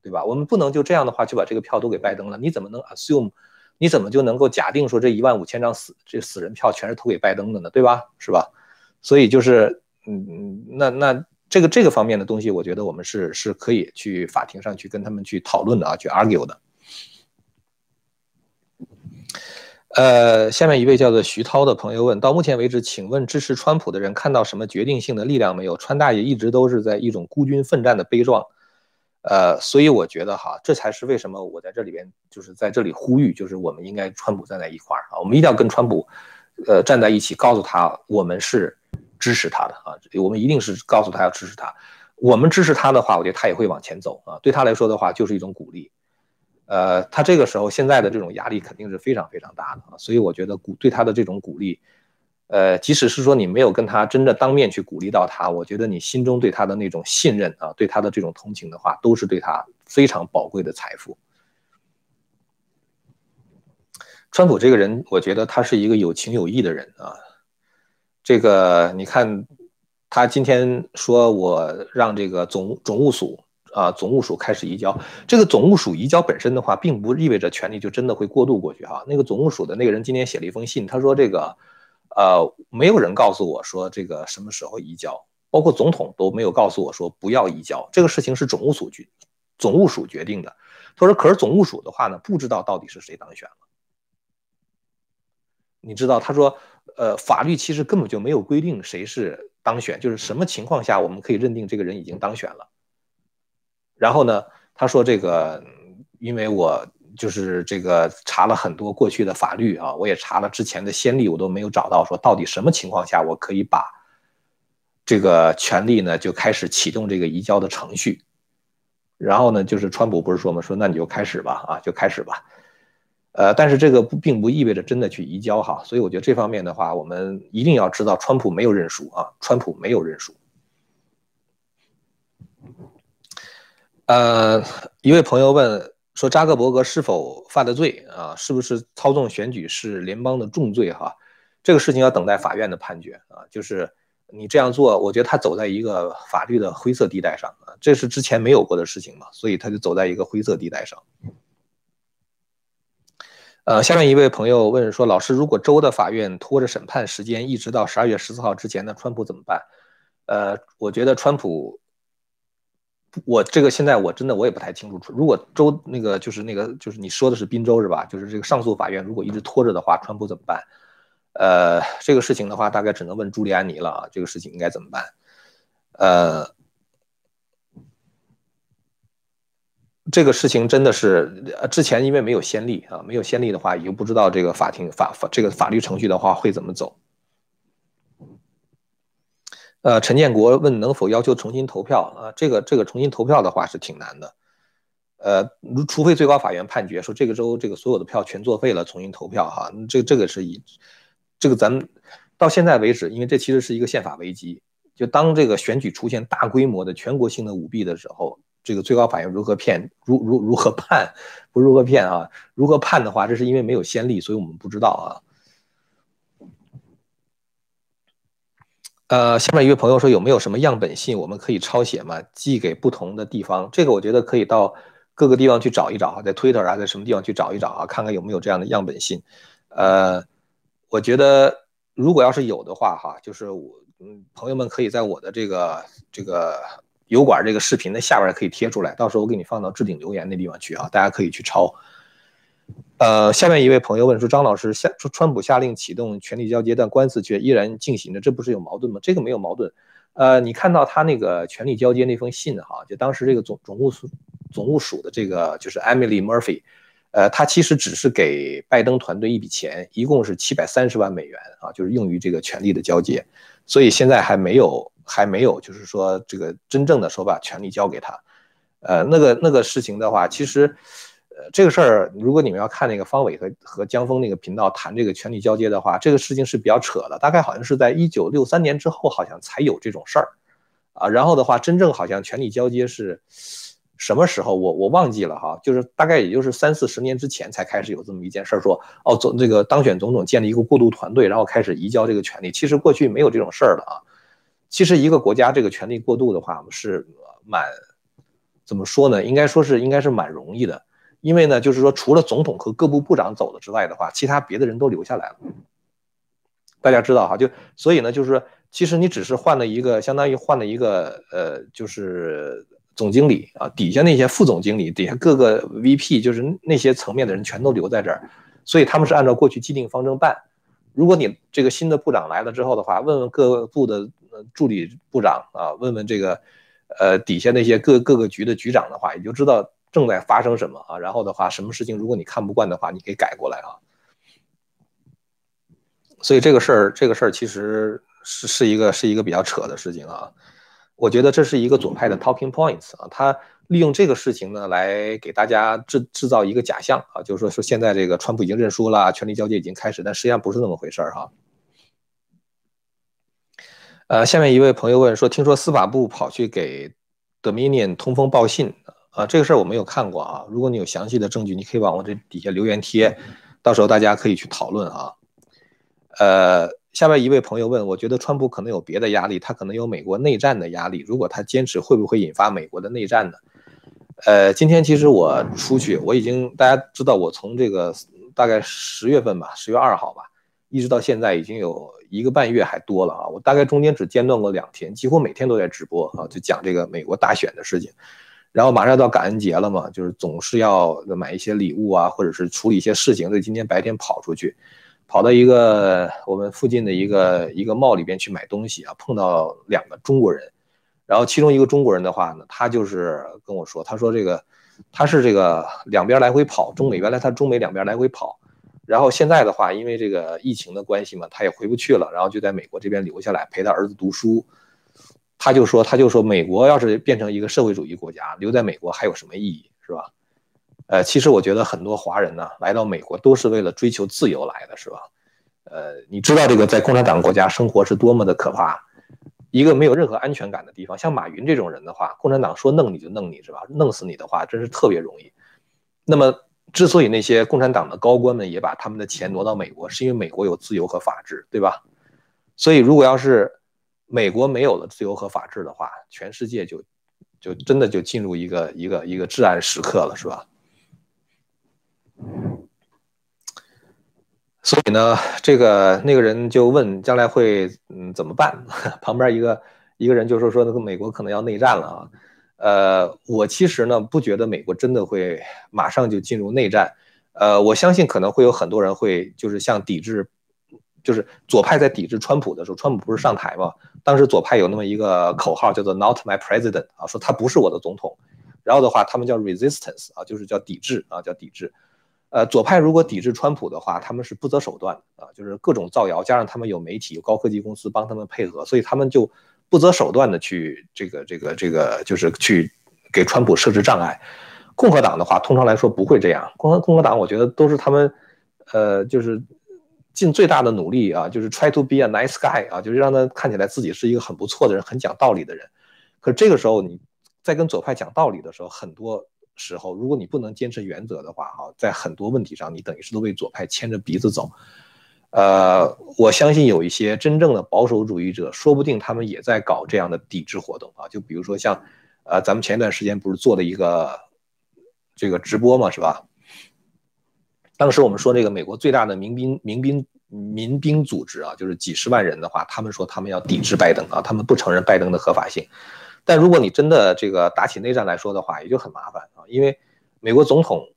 [SPEAKER 1] 对吧？我们不能就这样的话就把这个票都给拜登了。你怎么能 assume？你怎么就能够假定说这一万五千张死这死人票全是投给拜登的呢？对吧？是吧？所以就是，嗯，那那这个这个方面的东西，我觉得我们是是可以去法庭上去跟他们去讨论的啊，去 argue 的。呃，下面一位叫做徐涛的朋友问到：目前为止，请问支持川普的人看到什么决定性的力量没有？川大爷一直都是在一种孤军奋战的悲壮。呃，所以我觉得哈，这才是为什么我在这里边就是在这里呼吁，就是我们应该川普站在一块儿啊，我们一定要跟川普，呃，站在一起，告诉他我们是支持他的啊，我们一定是告诉他要支持他。我们支持他的话，我觉得他也会往前走啊。对他来说的话，就是一种鼓励。呃，他这个时候现在的这种压力肯定是非常非常大的啊，所以我觉得鼓对他的这种鼓励。呃，即使是说你没有跟他真的当面去鼓励到他，我觉得你心中对他的那种信任啊，对他的这种同情的话，都是对他非常宝贵的财富。川普这个人，我觉得他是一个有情有义的人啊。这个你看，他今天说我让这个总总务署啊，总务署开始移交。这个总务署移交本身的话，并不意味着权力就真的会过渡过去哈。那个总务署的那个人今天写了一封信，他说这个。呃，没有人告诉我说这个什么时候移交，包括总统都没有告诉我说不要移交。这个事情是总务署决，总务署决定的。他说，可是总务署的话呢，不知道到底是谁当选了。你知道，他说，呃，法律其实根本就没有规定谁是当选，就是什么情况下我们可以认定这个人已经当选了。然后呢，他说这个，因为我。就是这个查了很多过去的法律啊，我也查了之前的先例，我都没有找到说到底什么情况下我可以把这个权利呢就开始启动这个移交的程序。然后呢，就是川普不是说吗？说那你就开始吧，啊，就开始吧。呃，但是这个不并不意味着真的去移交哈，所以我觉得这方面的话，我们一定要知道，川普没有认输啊，川普没有认输。呃，一位朋友问。说扎克伯格是否犯的罪啊？是不是操纵选举是联邦的重罪？哈，这个事情要等待法院的判决啊。就是你这样做，我觉得他走在一个法律的灰色地带上啊，这是之前没有过的事情嘛，所以他就走在一个灰色地带上。呃，下面一位朋友问说，老师，如果州的法院拖着审判时间，一直到十二月十四号之前，那川普怎么办？呃，我觉得川普。我这个现在我真的我也不太清楚。如果州那个就是那个就是你说的是宾州是吧？就是这个上诉法院如果一直拖着的话，川普怎么办？呃，这个事情的话，大概只能问朱利安尼了啊。这个事情应该怎么办？呃，这个事情真的是之前因为没有先例啊，没有先例的话，也就不知道这个法庭法法这个法律程序的话会怎么走。呃，陈建国问能否要求重新投票啊？这个这个重新投票的话是挺难的，呃，除非最高法院判决说这个州这个所有的票全作废了，重新投票哈。这这个是以这个咱们到现在为止，因为这其实是一个宪法危机，就当这个选举出现大规模的全国性的舞弊的时候，这个最高法院如何骗，如如如何判，不如何骗啊？如何判的话，这是因为没有先例，所以我们不知道啊。呃，下面一位朋友说有没有什么样本信我们可以抄写吗？寄给不同的地方？这个我觉得可以到各个地方去找一找啊，在 Twitter 啊，在什么地方去找一找啊，看看有没有这样的样本信。呃，我觉得如果要是有的话哈，就是我嗯，朋友们可以在我的这个这个油管这个视频的下边可以贴出来，到时候我给你放到置顶留言那地方去啊，大家可以去抄。呃，下面一位朋友问说：“张老师，下说川普下令启动权力交接，但官司却依然进行着，这不是有矛盾吗？”这个没有矛盾。呃，你看到他那个权力交接那封信哈，就当时这个总总务署总务署的这个就是 Emily Murphy，呃，他其实只是给拜登团队一笔钱，一共是七百三十万美元啊，就是用于这个权力的交接，所以现在还没有还没有就是说这个真正的说把权力交给他。呃，那个那个事情的话，其实。呃，这个事儿，如果你们要看那个方伟和和江峰那个频道谈这个权力交接的话，这个事情是比较扯的。大概好像是在一九六三年之后，好像才有这种事儿，啊，然后的话，真正好像权力交接是什么时候？我我忘记了哈，就是大概也就是三四十年之前才开始有这么一件事儿，说哦，总这个当选总统建立一个过渡团队，然后开始移交这个权利。其实过去没有这种事儿的啊。其实一个国家这个权力过渡的话，是蛮怎么说呢？应该说是应该是蛮容易的。因为呢，就是说，除了总统和各部部长走了之外的话，其他别的人都留下来了。大家知道哈，就所以呢，就是说，其实你只是换了一个，相当于换了一个，呃，就是总经理啊，底下那些副总经理，底下各个 VP，就是那些层面的人全都留在这儿，所以他们是按照过去既定方针办。如果你这个新的部长来了之后的话，问问各部的助理部长啊，问问这个，呃，底下那些各各个局的局长的话，你就知道。正在发生什么啊？然后的话，什么事情如果你看不惯的话，你可以改过来啊。所以这个事儿，这个事儿其实是是一个是一个比较扯的事情啊。我觉得这是一个左派的 talking points 啊，他利用这个事情呢来给大家制制造一个假象啊，就是说说现在这个川普已经认输了，权力交接已经开始，但实际上不是那么回事儿哈。呃，下面一位朋友问说，听说司法部跑去给 Dominion 通风报信。啊，这个事儿我没有看过啊。如果你有详细的证据，你可以往我这底下留言贴，到时候大家可以去讨论啊。呃，下面一位朋友问，我觉得川普可能有别的压力，他可能有美国内战的压力。如果他坚持，会不会引发美国的内战呢？呃，今天其实我出去，我已经大家知道，我从这个大概十月份吧，十月二号吧，一直到现在已经有一个半月还多了啊。我大概中间只间断过两天，几乎每天都在直播啊，就讲这个美国大选的事情。然后马上到感恩节了嘛，就是总是要买一些礼物啊，或者是处理一些事情，所以今天白天跑出去，跑到一个我们附近的一个一个 mall 里边去买东西啊，碰到两个中国人，然后其中一个中国人的话呢，他就是跟我说，他说这个他是这个两边来回跑，中美原来他中美两边来回跑，然后现在的话，因为这个疫情的关系嘛，他也回不去了，然后就在美国这边留下来陪他儿子读书。他就说，他就说，美国要是变成一个社会主义国家，留在美国还有什么意义，是吧？呃，其实我觉得很多华人呢，来到美国都是为了追求自由来的，是吧？呃，你知道这个在共产党国家生活是多么的可怕，一个没有任何安全感的地方。像马云这种人的话，共产党说弄你就弄你，是吧？弄死你的话，真是特别容易。那么，之所以那些共产党的高官们也把他们的钱挪到美国，是因为美国有自由和法治，对吧？所以，如果要是美国没有了自由和法治的话，全世界就就真的就进入一个一个一个至暗时刻了，是吧？所以呢，这个那个人就问将来会嗯怎么办？旁边一个一个人就说说那个美国可能要内战了啊。呃，我其实呢不觉得美国真的会马上就进入内战。呃，我相信可能会有很多人会就是像抵制。就是左派在抵制川普的时候，川普不是上台吗？当时左派有那么一个口号叫做 “Not my president” 啊，说他不是我的总统。然后的话，他们叫 resistance 啊，就是叫抵制啊，叫抵制。呃，左派如果抵制川普的话，他们是不择手段的啊，就是各种造谣，加上他们有媒体、有高科技公司帮他们配合，所以他们就不择手段的去这个、这个、这个，就是去给川普设置障碍。共和党的话，通常来说不会这样。共和共和党，我觉得都是他们，呃，就是。尽最大的努力啊，就是 try to be a nice guy 啊，就是让他看起来自己是一个很不错的人，很讲道理的人。可这个时候，你在跟左派讲道理的时候，很多时候如果你不能坚持原则的话，哈，在很多问题上你等于是都被左派牵着鼻子走。呃，我相信有一些真正的保守主义者，说不定他们也在搞这样的抵制活动啊。就比如说像，呃，咱们前一段时间不是做了一个这个直播嘛，是吧？当时我们说这个美国最大的民兵民兵民兵组织啊，就是几十万人的话，他们说他们要抵制拜登啊，他们不承认拜登的合法性。但如果你真的这个打起内战来说的话，也就很麻烦啊，因为美国总统。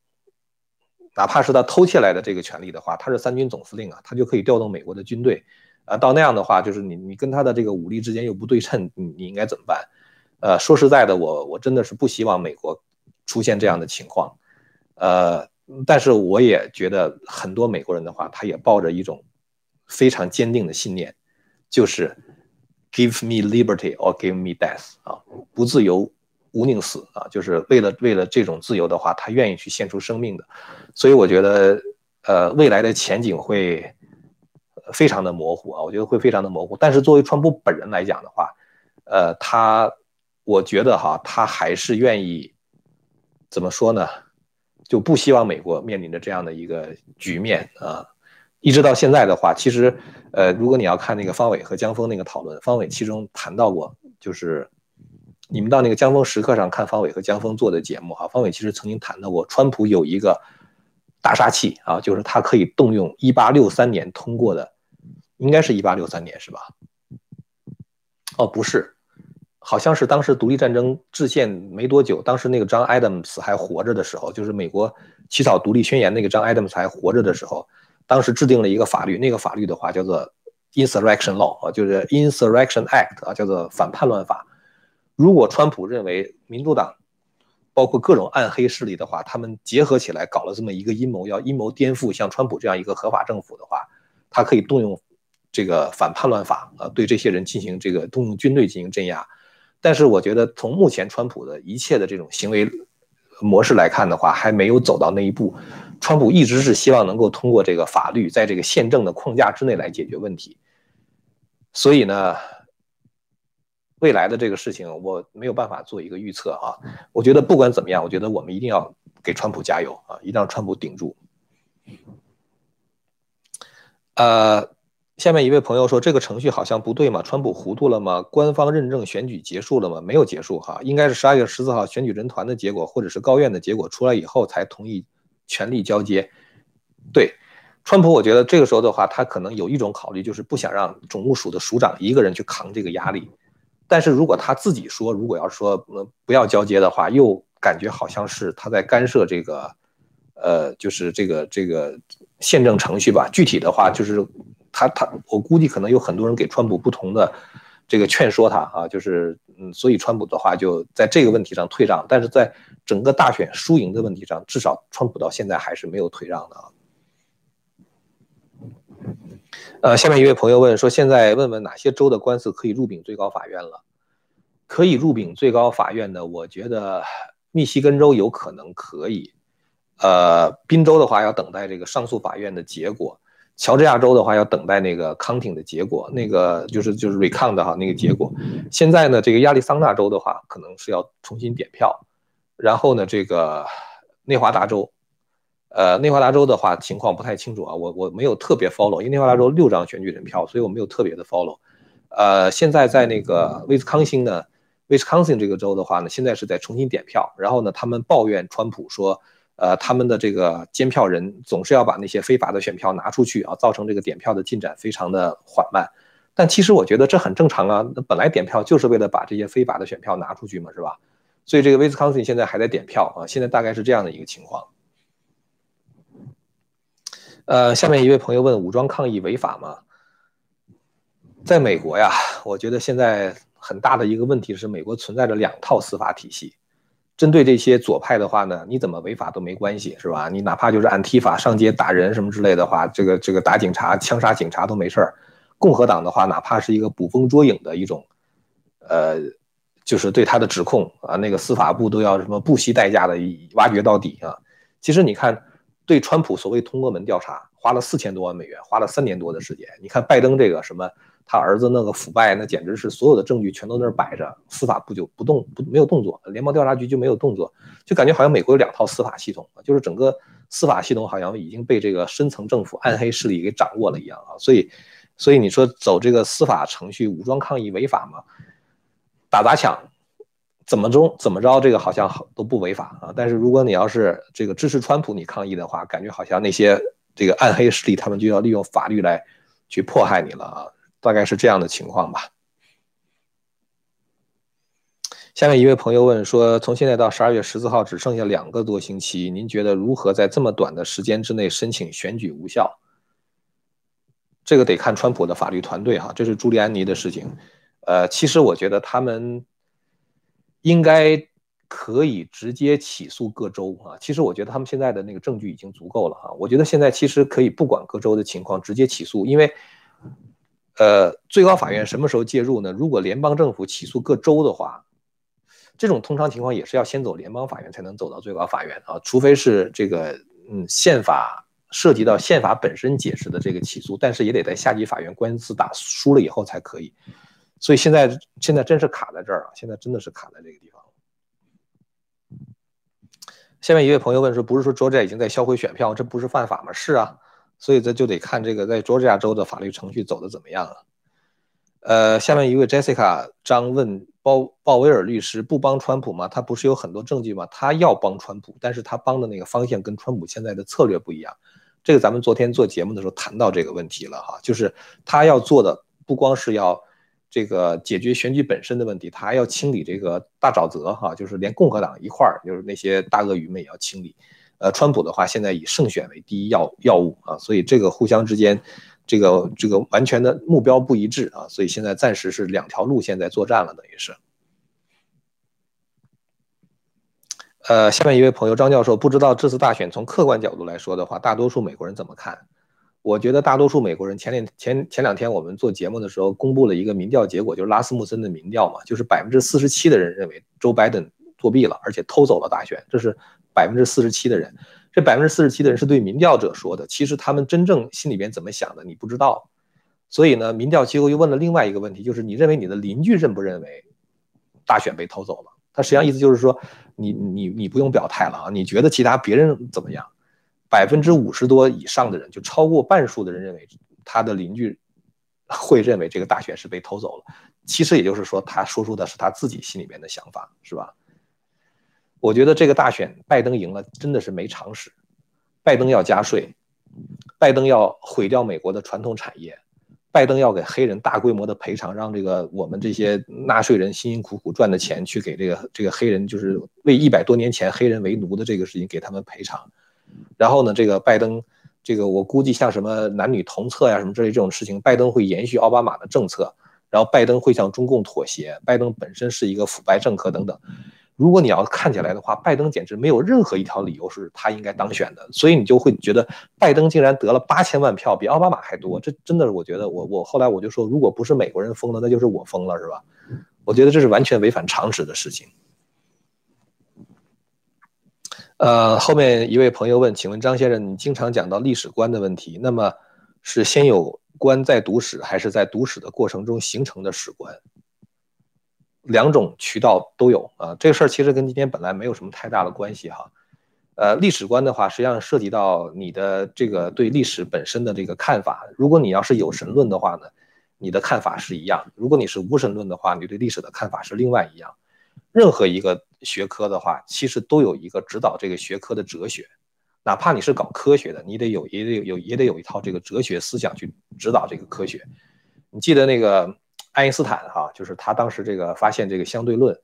[SPEAKER 1] 哪怕是他偷窃来的这个权利的话，他是三军总司令啊，他就可以调动美国的军队，啊，到那样的话，就是你你跟他的这个武力之间又不对称，你你应该怎么办？呃，说实在的，我我真的是不希望美国出现这样的情况，呃，但是我也觉得很多美国人的话，他也抱着一种非常坚定的信念，就是 give me liberty or give me death 啊，不自由。无宁死啊，就是为了为了这种自由的话，他愿意去献出生命的，所以我觉得，呃，未来的前景会非常的模糊啊，我觉得会非常的模糊。但是作为川普本人来讲的话，呃，他，我觉得哈，他还是愿意怎么说呢？就不希望美国面临着这样的一个局面啊。一直到现在的话，其实，呃，如果你要看那个方伟和江峰那个讨论，方伟其中谈到过，就是。你们到那个江峰时刻上看方伟和江峰做的节目哈，方伟其实曾经谈到过，川普有一个大杀器啊，就是他可以动用一八六三年通过的，应该是一八六三年是吧？哦，不是，好像是当时独立战争制宪没多久，当时那个张 Adams 还活着的时候，就是美国起草独立宣言那个张 Adams 还活着的时候，当时制定了一个法律，那个法律的话叫做 Insurrection Law 啊，就是 Insurrection Act 啊，叫做反叛乱法。如果川普认为民主党包括各种暗黑势力的话，他们结合起来搞了这么一个阴谋，要阴谋颠覆像川普这样一个合法政府的话，他可以动用这个反叛乱法啊，对这些人进行这个动用军队进行镇压。但是我觉得从目前川普的一切的这种行为模式来看的话，还没有走到那一步。川普一直是希望能够通过这个法律，在这个宪政的框架之内来解决问题。所以呢？未来的这个事情，我没有办法做一个预测啊。我觉得不管怎么样，我觉得我们一定要给川普加油啊，一定让川普顶住。呃，下面一位朋友说，这个程序好像不对嘛？川普糊涂了吗？官方认证选举结束了吗？没有结束哈，应该是十二月十四号选举人团的结果，或者是高院的结果出来以后才同意权力交接。对，川普，我觉得这个时候的话，他可能有一种考虑，就是不想让总务署的署长一个人去扛这个压力。但是如果他自己说，如果要说不要交接的话，又感觉好像是他在干涉这个，呃，就是这个这个宪政程序吧。具体的话，就是他他，我估计可能有很多人给川普不同的这个劝说他啊，就是嗯，所以川普的话就在这个问题上退让，但是在整个大选输赢的问题上，至少川普到现在还是没有退让的啊。呃，下面一位朋友问说，现在问问哪些州的官司可以入禀最高法院了？可以入禀最高法院的，我觉得密西根州有可能可以。呃，宾州的话要等待这个上诉法院的结果，乔治亚州的话要等待那个康廷的结果，那个就是就是 recount 哈那个结果。现在呢，这个亚利桑那州的话可能是要重新点票，然后呢，这个内华达州。呃，内华达州的话情况不太清楚啊，我我没有特别 follow，因为内华达州六张选举人票，所以我没有特别的 follow。呃，现在在那个威斯康星呢，威斯康星这个州的话呢，现在是在重新点票，然后呢，他们抱怨川普说，呃，他们的这个监票人总是要把那些非法的选票拿出去啊，造成这个点票的进展非常的缓慢。但其实我觉得这很正常啊，那本来点票就是为了把这些非法的选票拿出去嘛，是吧？所以这个威斯康星现在还在点票啊，现在大概是这样的一个情况。呃，下面一位朋友问：武装抗议违法吗？在美国呀，我觉得现在很大的一个问题是，美国存在着两套司法体系。针对这些左派的话呢，你怎么违法都没关系，是吧？你哪怕就是按提法上街打人什么之类的话，这个这个打警察、枪杀警察都没事儿。共和党的话，哪怕是一个捕风捉影的一种，呃，就是对他的指控啊，那个司法部都要什么不惜代价的挖掘到底啊。其实你看。对川普所谓通过门调查花了四千多万美元，花了三年多的时间。你看拜登这个什么他儿子那个腐败，那简直是所有的证据全都在那摆着，司法部就不动不没有动作，联邦调查局就没有动作，就感觉好像美国有两套司法系统，就是整个司法系统好像已经被这个深层政府暗黑势力给掌握了一样啊，所以，所以你说走这个司法程序武装抗议违法吗？打砸抢，怎么中怎么着，这个好像都不违法啊，但是如果你要是这个支持川普你抗议的话，感觉好像那些这个暗黑势力他们就要利用法律来去迫害你了啊。大概是这样的情况吧。下面一位朋友问说：“从现在到十二月十四号只剩下两个多星期，您觉得如何在这么短的时间之内申请选举无效？”这个得看川普的法律团队哈，这是朱利安尼的事情。呃，其实我觉得他们应该可以直接起诉各州啊。其实我觉得他们现在的那个证据已经足够了哈。我觉得现在其实可以不管各州的情况，直接起诉，因为。呃，最高法院什么时候介入呢？如果联邦政府起诉各州的话，这种通常情况也是要先走联邦法院才能走到最高法院啊，除非是这个嗯宪法涉及到宪法本身解释的这个起诉，但是也得在下级法院官司打输了以后才可以。所以现在现在真是卡在这儿啊，现在真的是卡在这个地方了。下面一位朋友问说，不是说佐治已经在销毁选票，这不是犯法吗？是啊。所以这就得看这个在佐治亚州的法律程序走的怎么样了。呃，下面一位 Jessica 张问鲍鲍威尔律师不帮川普吗？他不是有很多证据吗？他要帮川普，但是他帮的那个方向跟川普现在的策略不一样。这个咱们昨天做节目的时候谈到这个问题了哈，就是他要做的不光是要这个解决选举本身的问题，他还要清理这个大沼泽哈，就是连共和党一块儿，就是那些大鳄鱼们也要清理。呃，川普的话现在以胜选为第一要要务啊，所以这个互相之间，这个这个完全的目标不一致啊，所以现在暂时是两条路线在作战了，等于是。呃，下面一位朋友张教授，不知道这次大选从客观角度来说的话，大多数美国人怎么看？我觉得大多数美国人前两前前两天我们做节目的时候公布了一个民调结果，就是拉斯穆森的民调嘛，就是百分之四十七的人认为 Joe Biden 作弊了，而且偷走了大选，这是。百分之四十七的人，这百分之四十七的人是对民调者说的。其实他们真正心里边怎么想的，你不知道。所以呢，民调机构又问了另外一个问题，就是你认为你的邻居认不认为大选被偷走了？他实际上意思就是说，你你你不用表态了啊，你觉得其他别人怎么样？百分之五十多以上的人，就超过半数的人认为他的邻居会认为这个大选是被偷走了。其实也就是说，他说出的是他自己心里面的想法，是吧？我觉得这个大选，拜登赢了，真的是没常识。拜登要加税，拜登要毁掉美国的传统产业，拜登要给黑人大规模的赔偿，让这个我们这些纳税人辛辛苦苦赚的钱去给这个这个黑人，就是为一百多年前黑人为奴的这个事情给他们赔偿。然后呢，这个拜登，这个我估计像什么男女同厕呀什么之类这种事情，拜登会延续奥巴马的政策，然后拜登会向中共妥协，拜登本身是一个腐败政客等等。如果你要看起来的话，拜登简直没有任何一条理由是他应该当选的，所以你就会觉得拜登竟然得了八千万票，比奥巴马还多，这真的是我觉得我我后来我就说，如果不是美国人疯了，那就是我疯了，是吧？我觉得这是完全违反常识的事情。呃，后面一位朋友问，请问张先生，你经常讲到历史观的问题，那么是先有观再读史，还是在读史的过程中形成的史观？两种渠道都有啊，这个事儿其实跟今天本来没有什么太大的关系哈。呃，历史观的话，实际上涉及到你的这个对历史本身的这个看法。如果你要是有神论的话呢，你的看法是一样；如果你是无神论的话，你对历史的看法是另外一样。任何一个学科的话，其实都有一个指导这个学科的哲学，哪怕你是搞科学的，你得有也得有也得有一套这个哲学思想去指导这个科学。你记得那个？爱因斯坦哈，就是他当时这个发现这个相对论，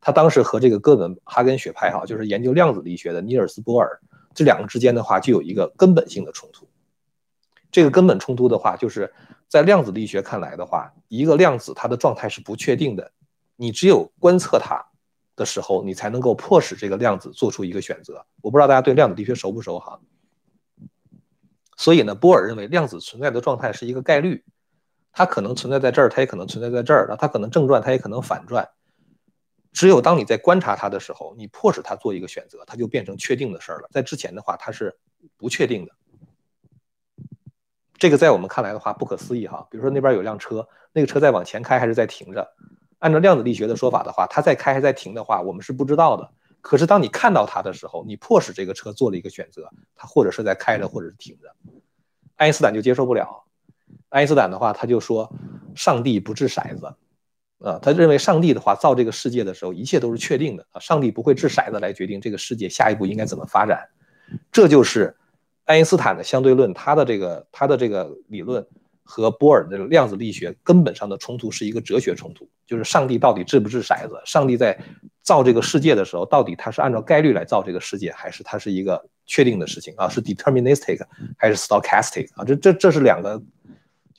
[SPEAKER 1] 他当时和这个哥本哈根学派哈，就是研究量子力学的尼尔斯波尔，这两个之间的话就有一个根本性的冲突。这个根本冲突的话，就是在量子力学看来的话，一个量子它的状态是不确定的，你只有观测它的时候，你才能够迫使这个量子做出一个选择。我不知道大家对量子力学熟不熟哈？所以呢，波尔认为量子存在的状态是一个概率。它可能存在在这儿，它也可能存在在这儿。那它可能正转，它也可能反转。只有当你在观察它的时候，你迫使它做一个选择，它就变成确定的事儿了。在之前的话，它是不确定的。这个在我们看来的话不可思议哈。比如说那边有辆车，那个车在往前开还是在停着？按照量子力学的说法的话，它在开还在停的话，我们是不知道的。可是当你看到它的时候，你迫使这个车做了一个选择，它或者是在开着，或者是停着。爱因斯坦就接受不了。爱因斯坦的话，他就说，上帝不掷骰子，啊，他认为上帝的话造这个世界的时候，一切都是确定的啊，上帝不会掷骰子来决定这个世界下一步应该怎么发展。这就是爱因斯坦的相对论，他的这个他的这个理论和波尔的量子力学根本上的冲突是一个哲学冲突，就是上帝到底掷不掷骰子？上帝在造这个世界的时候，到底他是按照概率来造这个世界，还是他是一个确定的事情啊？是 deterministic 还是 stochastic 啊？这这这是两个。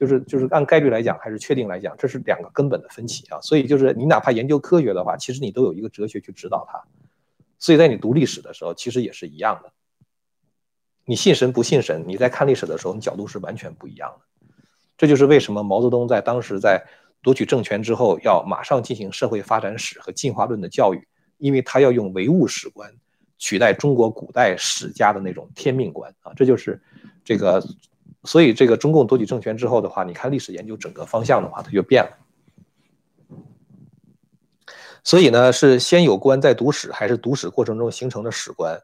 [SPEAKER 1] 就是就是按概率来讲，还是确定来讲，这是两个根本的分歧啊。所以就是你哪怕研究科学的话，其实你都有一个哲学去指导它。所以在你读历史的时候，其实也是一样的。你信神不信神，你在看历史的时候，你角度是完全不一样的。这就是为什么毛泽东在当时在夺取政权之后，要马上进行社会发展史和进化论的教育，因为他要用唯物史观取代中国古代史家的那种天命观啊。这就是这个。所以，这个中共夺取政权之后的话，你看历史研究整个方向的话，它就变了。所以呢，是先有观再读史，还是读史过程中形成的史观？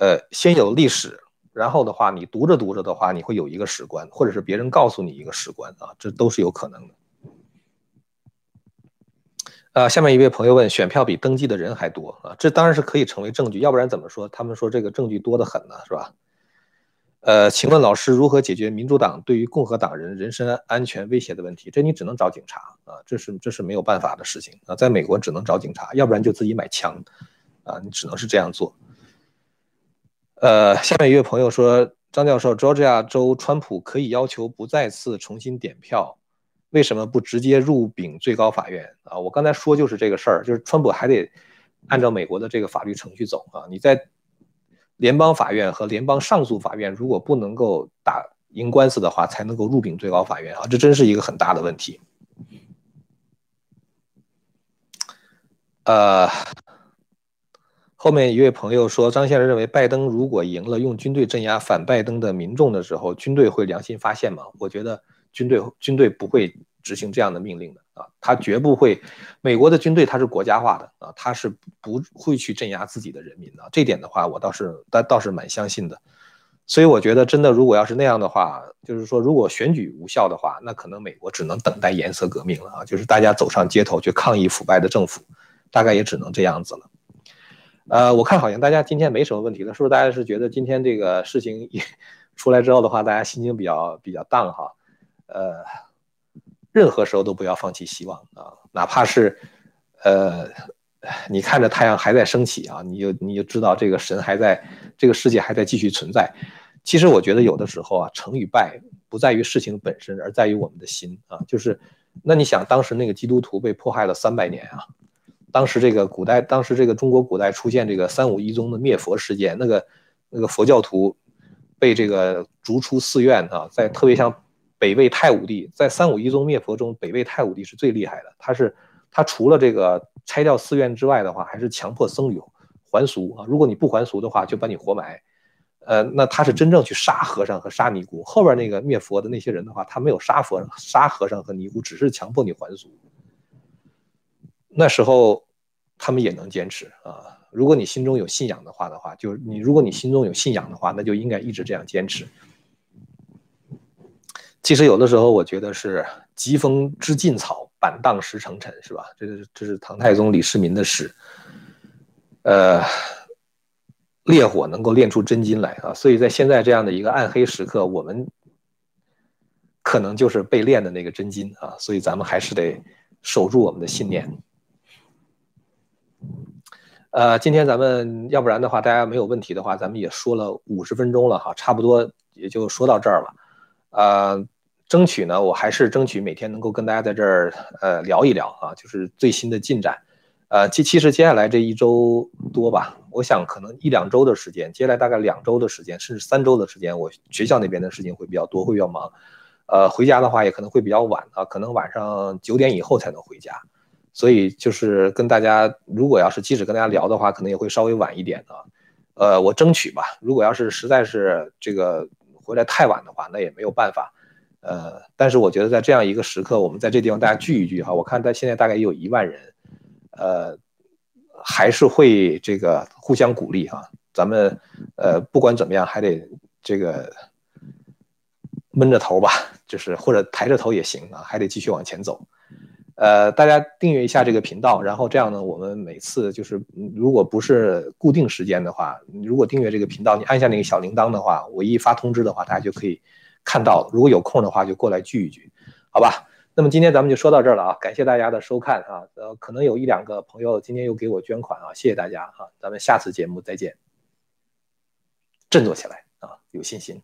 [SPEAKER 1] 呃，先有历史，然后的话，你读着读着的话，你会有一个史观，或者是别人告诉你一个史观啊，这都是有可能的。啊，下面一位朋友问：选票比登记的人还多啊？这当然是可以成为证据，要不然怎么说？他们说这个证据多得很呢，是吧？呃，请问老师如何解决民主党对于共和党人人身安全威胁的问题？这你只能找警察啊，这是这是没有办法的事情啊，在美国只能找警察，要不然就自己买枪，啊，你只能是这样做。呃，下面一位朋友说，张教授，Georgia 州川普可以要求不再次重新点票，为什么不直接入禀最高法院啊？我刚才说就是这个事儿，就是川普还得按照美国的这个法律程序走啊，你在。联邦法院和联邦上诉法院如果不能够打赢官司的话，才能够入禀最高法院啊，这真是一个很大的问题。呃，后面一位朋友说，张先生认为拜登如果赢了，用军队镇压反拜登的民众的时候，军队会良心发现吗？我觉得军队军队不会执行这样的命令的。啊，他绝不会，美国的军队它是国家化的啊，他是不会去镇压自己的人民的。这点的话，我倒是倒倒是蛮相信的。所以我觉得，真的如果要是那样的话，就是说如果选举无效的话，那可能美国只能等待颜色革命了啊，就是大家走上街头去抗议腐败的政府，大概也只能这样子了。呃，我看好像大家今天没什么问题了，是不是？大家是觉得今天这个事情一 出来之后的话，大家心情比较比较荡哈？呃。任何时候都不要放弃希望啊，哪怕是，呃，你看着太阳还在升起啊，你就你就知道这个神还在，这个世界还在继续存在。其实我觉得有的时候啊，成与败不在于事情本身，而在于我们的心啊。就是，那你想，当时那个基督徒被迫害了三百年啊，当时这个古代，当时这个中国古代出现这个三武一宗的灭佛事件，那个那个佛教徒被这个逐出寺院啊，在特别像。北魏太武帝在三武一宗灭佛中，北魏太武帝是最厉害的。他是他除了这个拆掉寺院之外的话，还是强迫僧侣还俗啊。如果你不还俗的话，就把你活埋。呃，那他是真正去杀和尚和杀尼姑。后边那个灭佛的那些人的话，他没有杀佛杀和尚和尼姑，只是强迫你还俗。那时候他们也能坚持啊。如果你心中有信仰的话的话，就是你如果你心中有信仰的话，那就应该一直这样坚持。其实有的时候，我觉得是“疾风知劲草，板荡识成尘”，是吧？这是这是唐太宗李世民的诗。呃，烈火能够炼出真金来啊！所以在现在这样的一个暗黑时刻，我们可能就是被炼的那个真金啊！所以咱们还是得守住我们的信念。呃，今天咱们要不然的话，大家没有问题的话，咱们也说了五十分钟了哈，差不多也就说到这儿了。呃，争取呢，我还是争取每天能够跟大家在这儿呃聊一聊啊，就是最新的进展。呃，其其实接下来这一周多吧，我想可能一两周的时间，接下来大概两周的时间，甚至三周的时间，我学校那边的事情会比较多，会比较忙。呃，回家的话也可能会比较晚啊，可能晚上九点以后才能回家。所以就是跟大家，如果要是即使跟大家聊的话，可能也会稍微晚一点啊。呃，我争取吧。如果要是实在是这个。回来太晚的话，那也没有办法。呃，但是我觉得在这样一个时刻，我们在这地方大家聚一聚哈，我看在现在大概也有一万人，呃，还是会这个互相鼓励哈。咱们呃不管怎么样，还得这个闷着头吧，就是或者抬着头也行啊，还得继续往前走。呃，大家订阅一下这个频道，然后这样呢，我们每次就是如果不是固定时间的话，如果订阅这个频道，你按下那个小铃铛的话，我一发通知的话，大家就可以。看到，如果有空的话就过来聚一聚，好吧？那么今天咱们就说到这儿了啊，感谢大家的收看啊，呃，可能有一两个朋友今天又给我捐款啊，谢谢大家哈，咱们下次节目再见，振作起来啊，有信心。